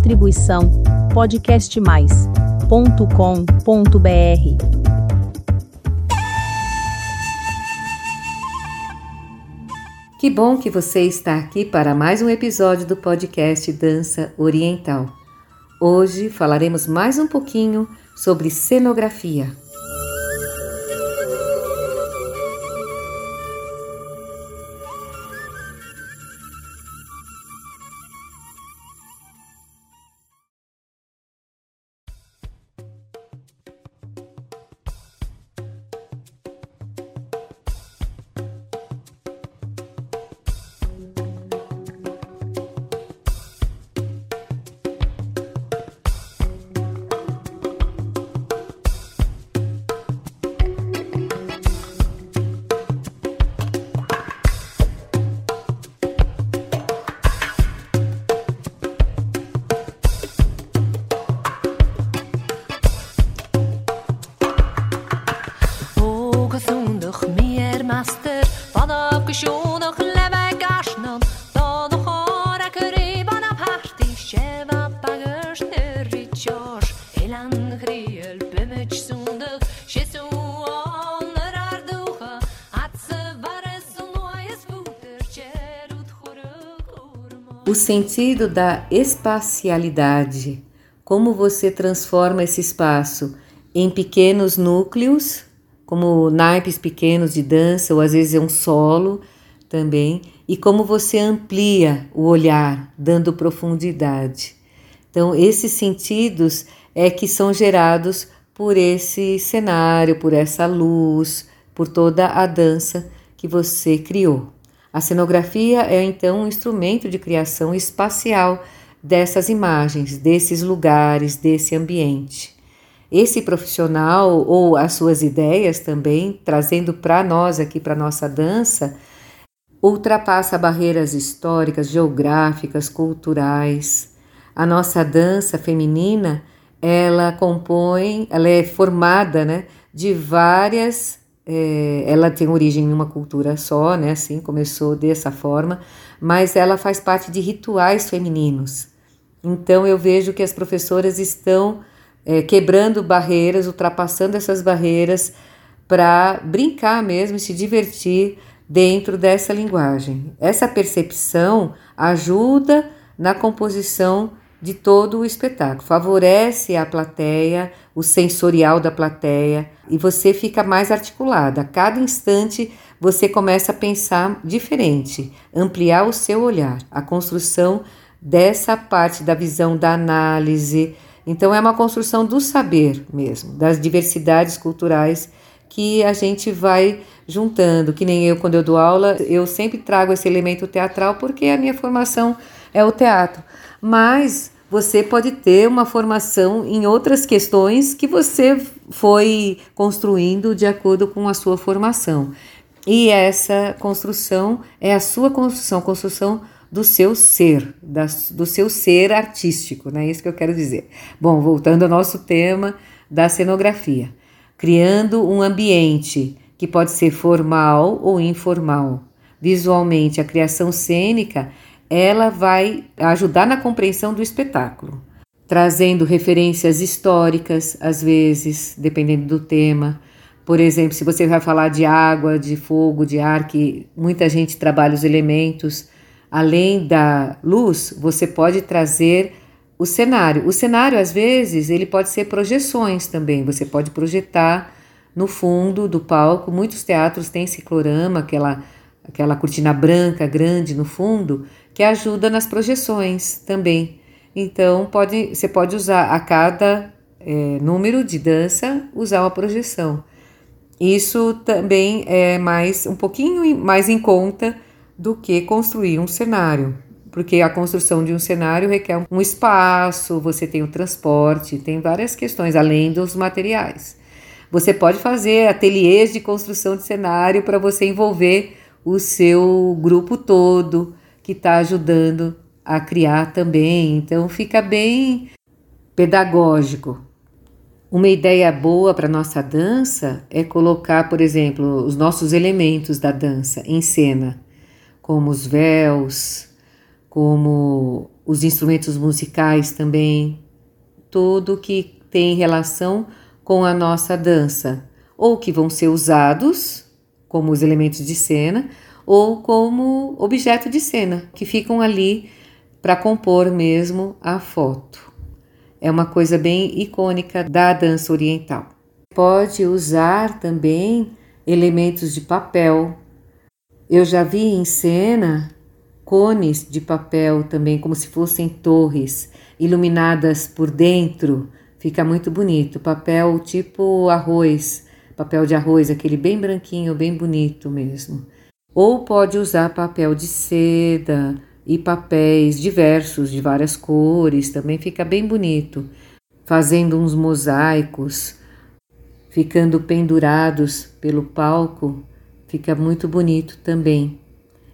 Distribuição podcastmais.com.br. Que bom que você está aqui para mais um episódio do podcast Dança Oriental. Hoje falaremos mais um pouquinho sobre cenografia. O sentido da espacialidade, como você transforma esse espaço em pequenos núcleos, como naipes pequenos de dança, ou às vezes é um solo também, e como você amplia o olhar, dando profundidade. Então, esses sentidos é que são gerados por esse cenário, por essa luz, por toda a dança que você criou. A cenografia é então um instrumento de criação espacial dessas imagens, desses lugares, desse ambiente. Esse profissional ou as suas ideias também, trazendo para nós aqui para nossa dança, ultrapassa barreiras históricas, geográficas, culturais. A nossa dança feminina, ela compõe, ela é formada, né, de várias é, ela tem origem em uma cultura só, né? Assim, começou dessa forma, mas ela faz parte de rituais femininos. Então eu vejo que as professoras estão é, quebrando barreiras, ultrapassando essas barreiras para brincar mesmo se divertir dentro dessa linguagem. Essa percepção ajuda na composição de todo o espetáculo. Favorece a plateia, o sensorial da plateia e você fica mais articulada. A cada instante você começa a pensar diferente, ampliar o seu olhar, a construção dessa parte da visão da análise. Então é uma construção do saber mesmo, das diversidades culturais que a gente vai juntando, que nem eu quando eu dou aula, eu sempre trago esse elemento teatral porque a minha formação é o teatro mas você pode ter uma formação em outras questões que você foi construindo de acordo com a sua formação. E essa construção é a sua construção, construção do seu ser, da, do seu ser artístico, né? Isso que eu quero dizer. Bom, voltando ao nosso tema da cenografia, criando um ambiente que pode ser formal ou informal. Visualmente, a criação cênica ela vai ajudar na compreensão do espetáculo, trazendo referências históricas, às vezes, dependendo do tema. Por exemplo, se você vai falar de água, de fogo, de ar, que muita gente trabalha os elementos, além da luz, você pode trazer o cenário. O cenário, às vezes, ele pode ser projeções também. Você pode projetar no fundo do palco. Muitos teatros têm ciclorama, aquela, aquela cortina branca grande no fundo, que ajuda nas projeções também. Então, pode, você pode usar a cada é, número de dança, usar uma projeção. Isso também é mais um pouquinho mais em conta do que construir um cenário, porque a construção de um cenário requer um espaço, você tem o transporte, tem várias questões além dos materiais. Você pode fazer ateliês de construção de cenário para você envolver o seu grupo todo, que está ajudando a criar também. Então fica bem pedagógico. Uma ideia boa para nossa dança é colocar, por exemplo, os nossos elementos da dança em cena, como os véus, como os instrumentos musicais também, tudo que tem relação com a nossa dança, ou que vão ser usados como os elementos de cena, ou como objeto de cena, que ficam ali para compor mesmo a foto. É uma coisa bem icônica da dança oriental. Pode usar também elementos de papel. Eu já vi em cena cones de papel também, como se fossem torres iluminadas por dentro. Fica muito bonito. Papel tipo arroz, papel de arroz, aquele bem branquinho, bem bonito mesmo. Ou pode usar papel de seda e papéis diversos, de várias cores, também fica bem bonito. Fazendo uns mosaicos, ficando pendurados pelo palco, fica muito bonito também.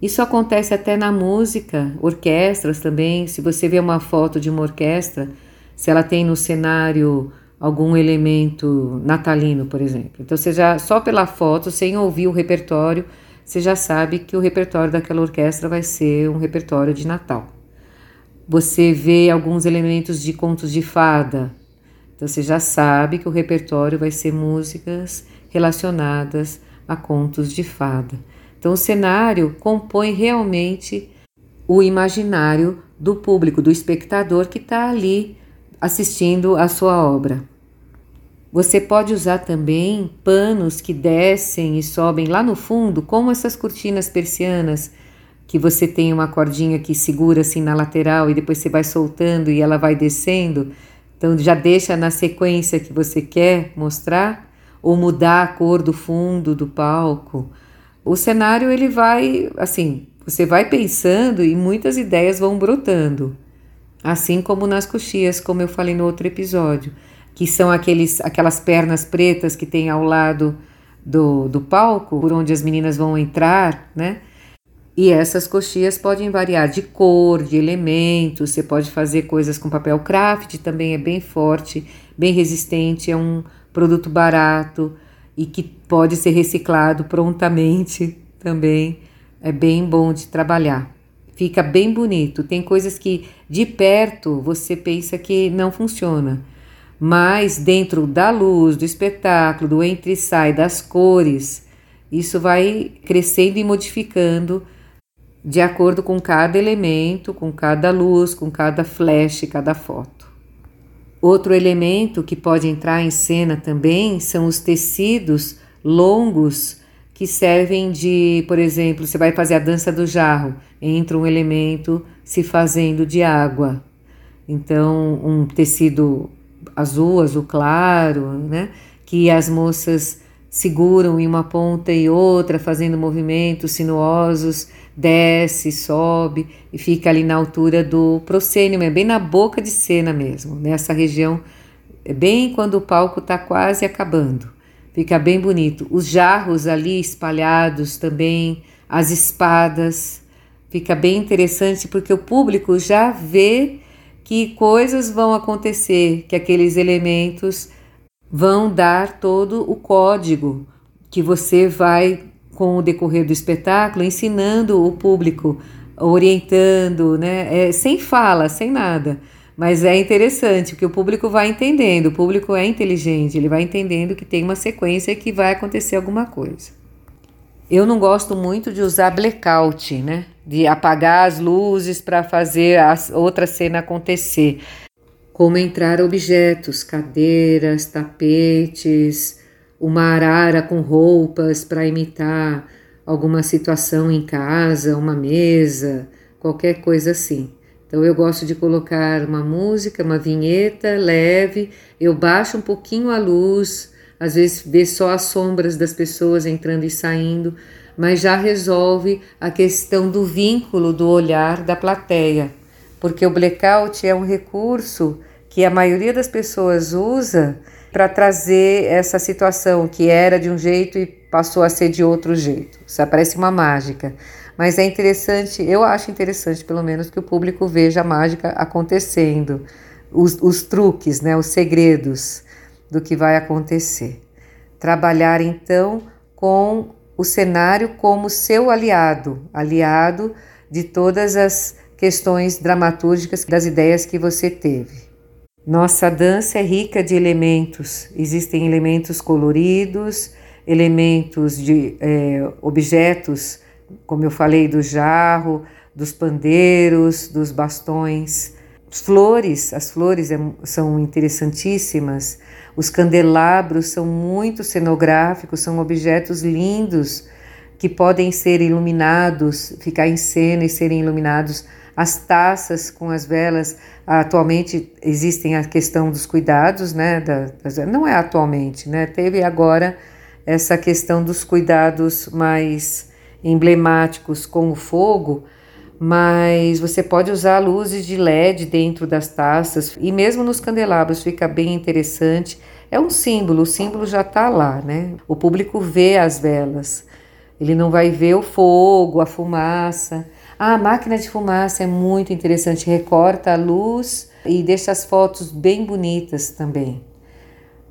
Isso acontece até na música, orquestras também. Se você vê uma foto de uma orquestra, se ela tem no cenário algum elemento natalino, por exemplo. Então você já só pela foto, sem ouvir o repertório, você já sabe que o repertório daquela orquestra vai ser um repertório de Natal. Você vê alguns elementos de contos de fada, então você já sabe que o repertório vai ser músicas relacionadas a contos de fada. Então o cenário compõe realmente o imaginário do público, do espectador que está ali assistindo a sua obra. Você pode usar também panos que descem e sobem lá no fundo, como essas cortinas persianas, que você tem uma cordinha que segura assim na lateral e depois você vai soltando e ela vai descendo. Então já deixa na sequência que você quer mostrar ou mudar a cor do fundo do palco. O cenário ele vai assim, você vai pensando e muitas ideias vão brotando. Assim como nas coxias, como eu falei no outro episódio que são aqueles, aquelas pernas pretas que tem ao lado do, do palco, por onde as meninas vão entrar, né? E essas coxias podem variar de cor, de elementos, você pode fazer coisas com papel craft, também é bem forte, bem resistente, é um produto barato e que pode ser reciclado prontamente também, é bem bom de trabalhar. Fica bem bonito. Tem coisas que de perto você pensa que não funciona, mas dentro da luz, do espetáculo, do entre e sai, das cores, isso vai crescendo e modificando de acordo com cada elemento, com cada luz, com cada flash, cada foto. Outro elemento que pode entrar em cena também são os tecidos longos que servem de, por exemplo, você vai fazer a dança do jarro, entra um elemento se fazendo de água. Então, um tecido azul, azul claro, né? Que as moças seguram em uma ponta e outra, fazendo movimentos sinuosos, desce, sobe e fica ali na altura do proscênio, é bem na boca de cena mesmo, nessa região, é bem quando o palco está quase acabando. Fica bem bonito. Os jarros ali espalhados também, as espadas, fica bem interessante porque o público já vê que coisas vão acontecer, que aqueles elementos vão dar todo o código que você vai, com o decorrer do espetáculo, ensinando o público, orientando, né? É, sem fala, sem nada. Mas é interessante, porque o público vai entendendo, o público é inteligente, ele vai entendendo que tem uma sequência e que vai acontecer alguma coisa. Eu não gosto muito de usar blackout, né? De apagar as luzes para fazer a outra cena acontecer. Como entrar objetos, cadeiras, tapetes, uma arara com roupas para imitar alguma situação em casa, uma mesa, qualquer coisa assim. Então eu gosto de colocar uma música, uma vinheta leve, eu baixo um pouquinho a luz, às vezes vê só as sombras das pessoas entrando e saindo, mas já resolve a questão do vínculo do olhar da plateia, porque o blackout é um recurso que a maioria das pessoas usa para trazer essa situação que era de um jeito e passou a ser de outro jeito. Isso parece uma mágica. Mas é interessante, eu acho interessante, pelo menos, que o público veja a mágica acontecendo, os, os truques, né, os segredos do que vai acontecer. Trabalhar então com o cenário como seu aliado, aliado de todas as questões dramatúrgicas das ideias que você teve. Nossa dança é rica de elementos, existem elementos coloridos, elementos de é, objetos, como eu falei, do jarro, dos pandeiros, dos bastões, flores, as flores é, são interessantíssimas, os candelabros são muito cenográficos, são objetos lindos que podem ser iluminados, ficar em cena e serem iluminados. As taças com as velas, atualmente existem a questão dos cuidados, né? Das, não é atualmente, né? Teve agora essa questão dos cuidados mais emblemáticos com o fogo, mas você pode usar luzes de LED dentro das taças e mesmo nos candelabros fica bem interessante. É um símbolo, o símbolo já está lá, né? O público vê as velas, ele não vai ver o fogo, a fumaça. Ah, a máquina de fumaça é muito interessante, recorta a luz e deixa as fotos bem bonitas também.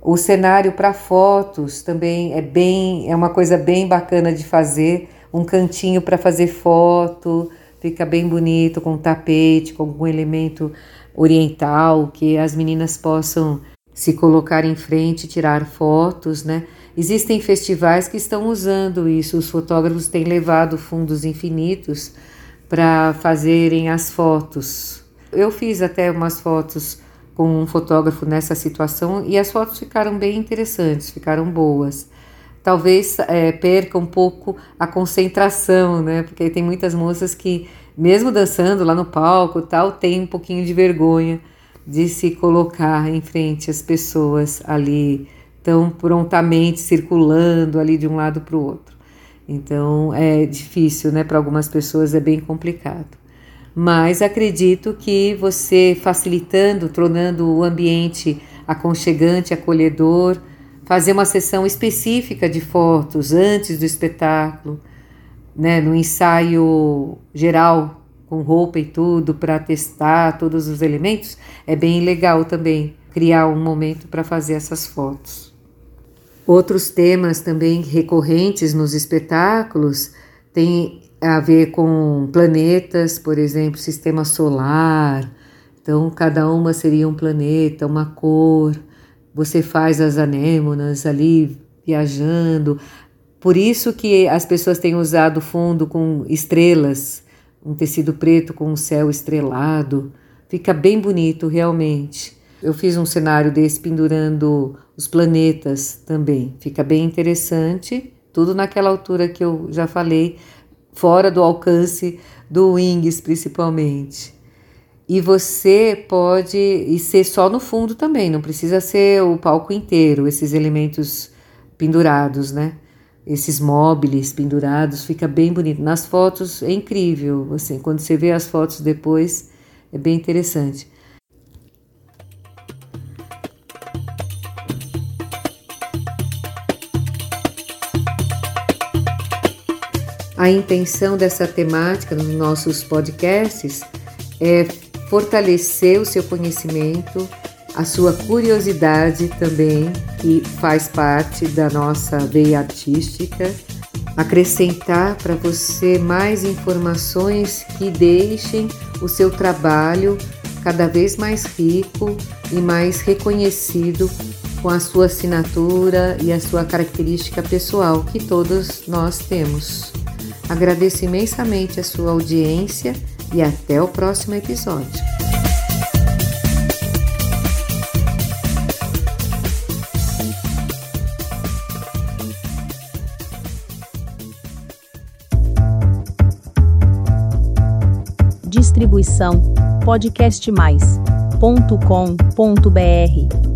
O cenário para fotos também é bem, é uma coisa bem bacana de fazer, um cantinho para fazer foto fica bem bonito com tapete, com algum elemento oriental que as meninas possam se colocar em frente tirar fotos, né? Existem festivais que estão usando isso, os fotógrafos têm levado fundos infinitos para fazerem as fotos. Eu fiz até umas fotos com um fotógrafo nessa situação e as fotos ficaram bem interessantes, ficaram boas talvez é, perca um pouco a concentração, né? Porque tem muitas moças que, mesmo dançando lá no palco tal, tem um pouquinho de vergonha de se colocar em frente às pessoas ali tão prontamente circulando ali de um lado para o outro. Então é difícil, né? Para algumas pessoas é bem complicado. Mas acredito que você facilitando, tornando o ambiente aconchegante, acolhedor, fazer uma sessão específica de fotos antes do espetáculo, né, no ensaio geral com roupa e tudo para testar todos os elementos, é bem legal também criar um momento para fazer essas fotos. Outros temas também recorrentes nos espetáculos têm a ver com planetas, por exemplo, sistema solar. Então, cada uma seria um planeta, uma cor você faz as anêmonas ali viajando. Por isso que as pessoas têm usado fundo com estrelas, um tecido preto com um céu estrelado. Fica bem bonito, realmente. Eu fiz um cenário desse pendurando os planetas também. Fica bem interessante. Tudo naquela altura que eu já falei, fora do alcance do Wings, principalmente. E você pode e ser só no fundo também, não precisa ser o palco inteiro, esses elementos pendurados, né? Esses móveis pendurados, fica bem bonito. Nas fotos é incrível, assim, quando você vê as fotos depois, é bem interessante. A intenção dessa temática nos nossos podcasts é fortalecer o seu conhecimento, a sua curiosidade também, que faz parte da nossa veia artística, acrescentar para você mais informações que deixem o seu trabalho cada vez mais rico e mais reconhecido com a sua assinatura e a sua característica pessoal que todos nós temos. Agradeço imensamente a sua audiência e até o próximo episódio. Distribuição podcastmais.com.br